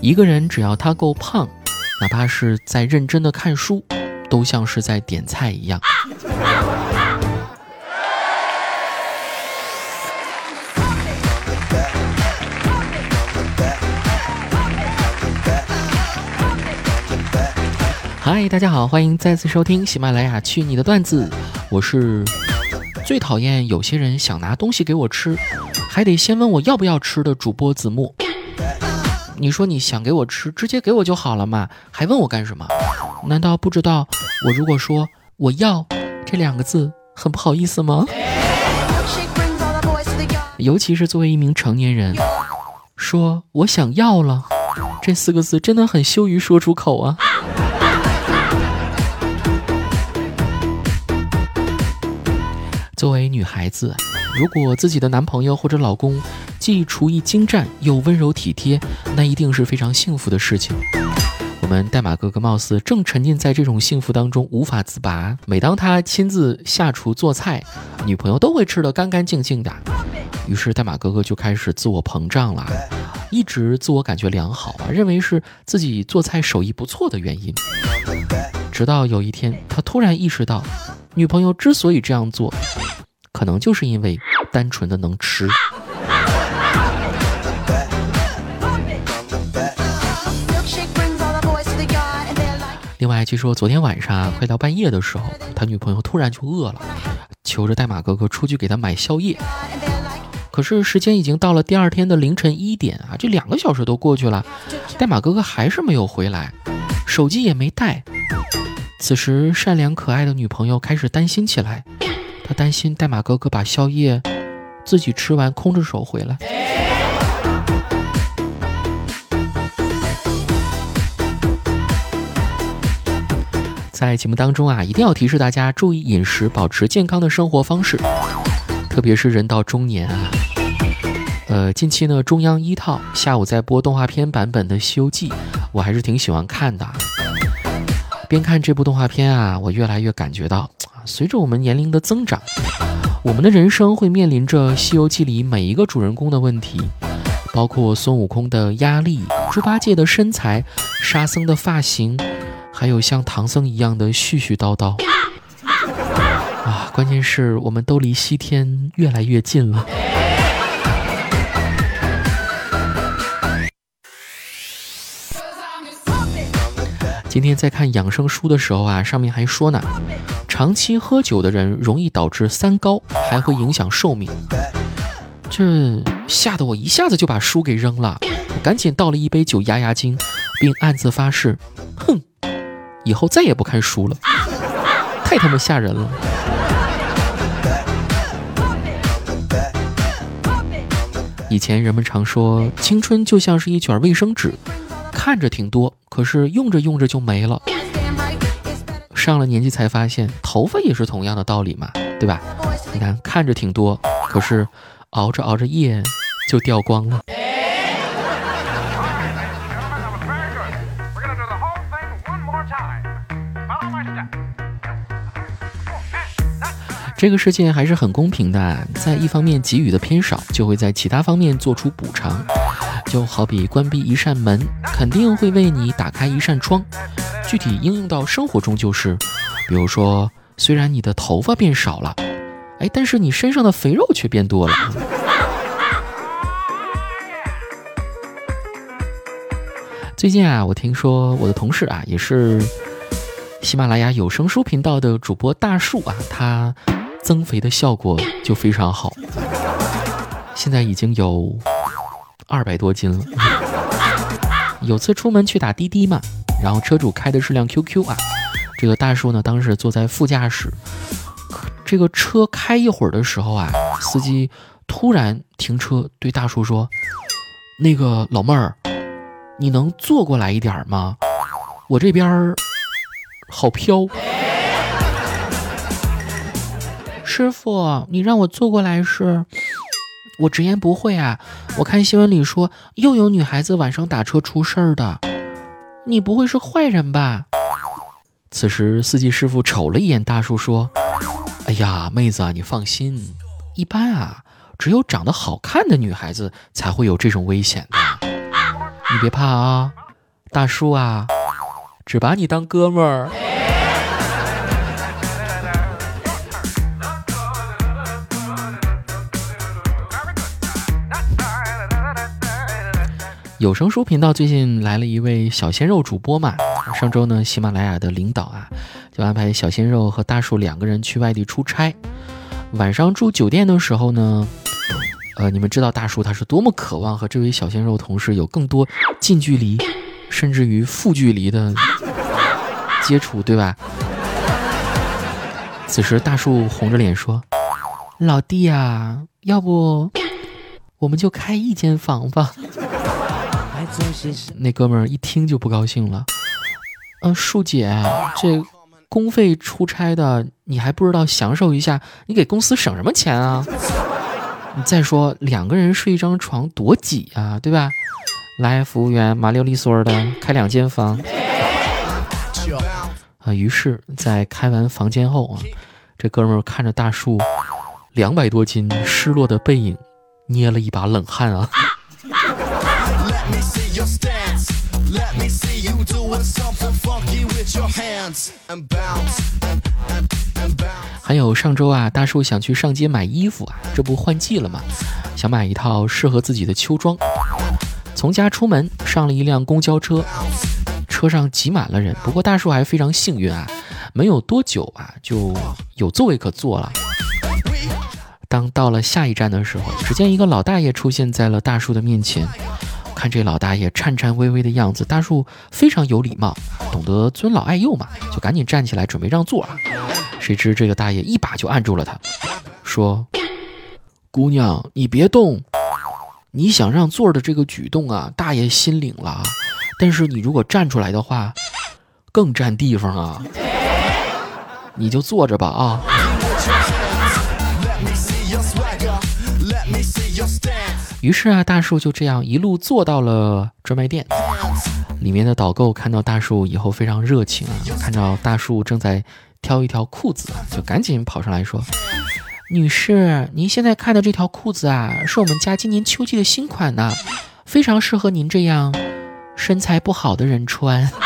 一个人只要他够胖，哪怕是在认真的看书，都像是在点菜一样。嗨，大家好，欢迎再次收听喜马拉雅《去你的段子》，我是最讨厌有些人想拿东西给我吃，还得先问我要不要吃的主播子木。你说你想给我吃，直接给我就好了嘛，还问我干什么？难道不知道我如果说我要这两个字很不好意思吗？尤其是作为一名成年人，说我想要了这四个字真的很羞于说出口啊。作为女孩子，如果自己的男朋友或者老公既厨艺精湛又温柔体贴，那一定是非常幸福的事情。我们代码哥哥貌似正沉浸在这种幸福当中无法自拔。每当他亲自下厨做菜，女朋友都会吃得干干净净的。于是代码哥哥就开始自我膨胀了，一直自我感觉良好啊，认为是自己做菜手艺不错的原因。直到有一天，他突然意识到。女朋友之所以这样做，可能就是因为单纯的能吃。另外，据说昨天晚上快到半夜的时候，他女朋友突然就饿了，求着代码哥哥出去给他买宵夜。可是时间已经到了第二天的凌晨一点啊，这两个小时都过去了，代码哥哥还是没有回来，手机也没带。此时，善良可爱的女朋友开始担心起来。她担心代码哥哥把宵夜自己吃完，空着手回来。在节目当中啊，一定要提示大家注意饮食，保持健康的生活方式。特别是人到中年啊，呃，近期呢，中央一套下午在播动画片版本的《西游记》，我还是挺喜欢看的。边看这部动画片啊，我越来越感觉到，随着我们年龄的增长，我们的人生会面临着《西游记》里每一个主人公的问题，包括孙悟空的压力、猪八戒的身材、沙僧的发型，还有像唐僧一样的絮絮叨叨。啊，关键是我们都离西天越来越近了。今天在看养生书的时候啊，上面还说呢，长期喝酒的人容易导致三高，还会影响寿命。这吓得我一下子就把书给扔了，赶紧倒了一杯酒压压惊，并暗自发誓，哼，以后再也不看书了，太他妈吓人了。以前人们常说，青春就像是一卷卫生纸。看着挺多，可是用着用着就没了。上了年纪才发现，头发也是同样的道理嘛，对吧？你看，看着挺多，可是熬着熬着夜就掉光了。这个世界还是很公平的，在一方面给予的偏少，就会在其他方面做出补偿。就好比关闭一扇门，肯定会为你打开一扇窗。具体应用到生活中就是，比如说，虽然你的头发变少了，哎，但是你身上的肥肉却变多了。最近啊，我听说我的同事啊，也是喜马拉雅有声书频道的主播大树啊，他增肥的效果就非常好，现在已经有。二百多斤了。有次出门去打滴滴嘛，然后车主开的是辆 QQ 啊，这个大叔呢当时坐在副驾驶，这个车开一会儿的时候啊，司机突然停车对大叔说：“那个老妹儿，你能坐过来一点吗？我这边好飘。”师傅，你让我坐过来是？我直言不讳啊！我看新闻里说又有女孩子晚上打车出事儿的，你不会是坏人吧？此时司机师傅瞅了一眼大叔，说：“哎呀，妹子啊，你放心，一般啊，只有长得好看的女孩子才会有这种危险的。你别怕啊，大叔啊，只把你当哥们儿。有声书频道最近来了一位小鲜肉主播嘛？上周呢，喜马拉雅的领导啊，就安排小鲜肉和大树两个人去外地出差。晚上住酒店的时候呢，呃，你们知道大树他是多么渴望和这位小鲜肉同事有更多近距离，甚至于负距离的接触，对吧？此时大树红着脸说：“老弟呀，要不我们就开一间房吧。”那哥们儿一听就不高兴了，嗯，树姐，这公费出差的，你还不知道享受一下？你给公司省什么钱啊？你再说两个人睡一张床多挤啊，对吧？来，服务员，麻溜利索的开两间房。啊，于是，在开完房间后啊，这哥们儿看着大树两百多斤失落的背影，捏了一把冷汗啊。还有上周啊，大树想去上街买衣服啊，这不换季了吗？想买一套适合自己的秋装。从家出门，上了一辆公交车，车上挤满了人。不过大树还非常幸运啊，没有多久啊，就有座位可坐了。当到了下一站的时候，只见一个老大爷出现在了大树的面前。看这老大爷颤颤巍巍的样子，大树非常有礼貌，懂得尊老爱幼嘛，就赶紧站起来准备让座啊。谁知这个大爷一把就按住了他，说：“姑娘，你别动，你想让座的这个举动啊，大爷心领了。但是你如果站出来的话，更占地方啊，你就坐着吧啊。”于是啊，大树就这样一路坐到了专卖店。里面的导购看到大树以后非常热情啊，看到大树正在挑一条裤子，就赶紧跑上来说：“女士，您现在看的这条裤子啊，是我们家今年秋季的新款呢，非常适合您这样身材不好的人穿。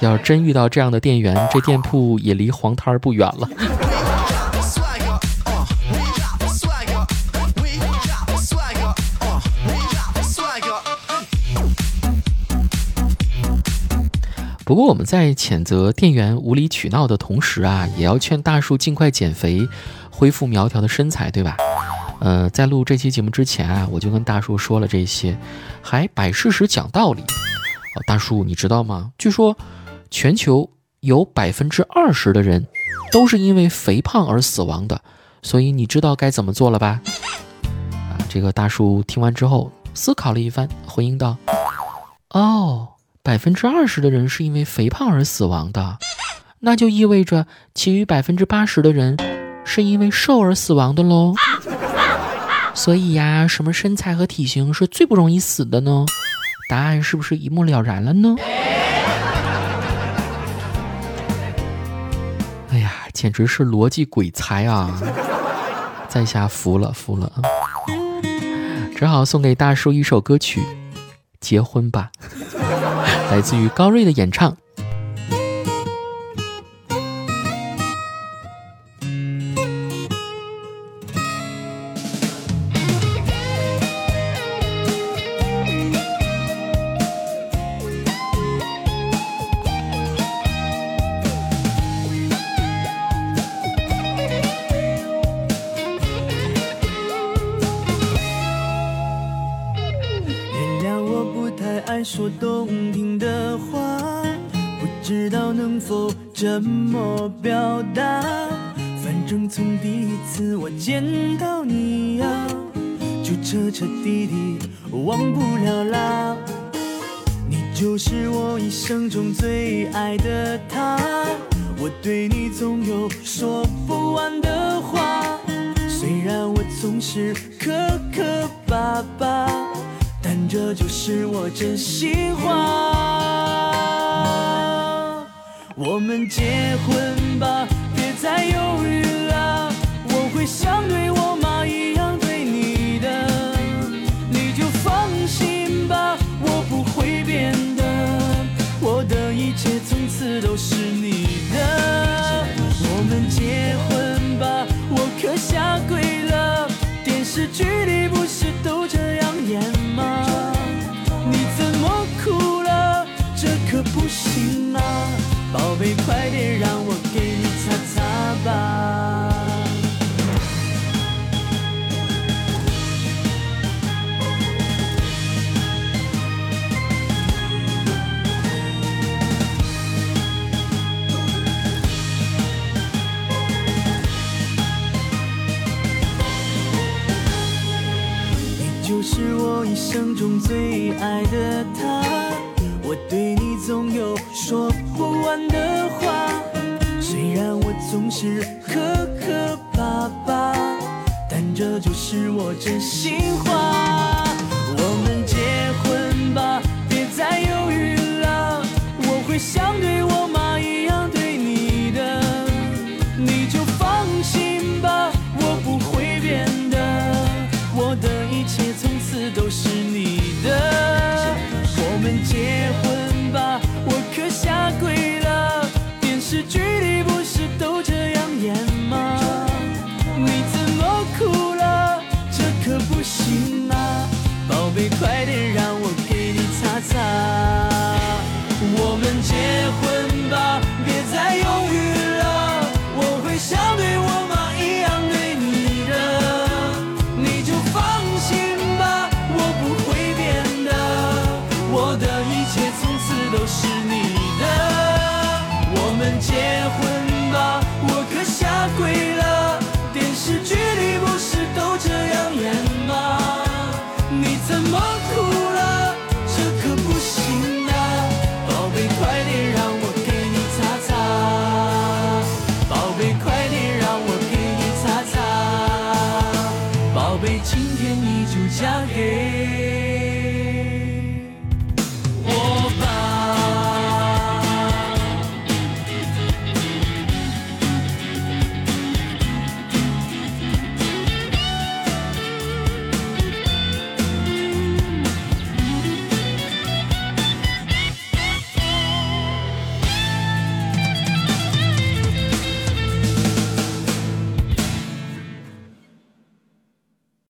要是真遇到这样的店员，这店铺也离黄摊儿不远了。”不过我们在谴责店员无理取闹的同时啊，也要劝大树尽快减肥，恢复苗条的身材，对吧？呃，在录这期节目之前啊，我就跟大叔说了这些，还摆事实讲道理。哦，大叔，你知道吗？据说全球有百分之二十的人都是因为肥胖而死亡的，所以你知道该怎么做了吧？啊，这个大叔听完之后思考了一番，回应道：“哦。”百分之二十的人是因为肥胖而死亡的，那就意味着其余百分之八十的人是因为瘦而死亡的喽。所以呀，什么身材和体型是最不容易死的呢？答案是不是一目了然了呢？哎呀，简直是逻辑鬼才啊！在下服了，服了，只好送给大叔一首歌曲，《结婚吧》。来自于高瑞的演唱。说动听的话，不知道能否这么表达。反正从第一次我见到你呀，就彻彻底底忘不了啦。你就是我一生中最爱的他，我对你总有说不完的话。虽然我总是磕磕巴巴。这就是我真心话，我们结婚吧，别再犹豫了，我会想对我妈啊，宝贝，快点让我给你擦擦吧。你就是我一生中最爱的他。我对你总有说不完的话虽然我总是磕磕巴巴但这就是我真心话。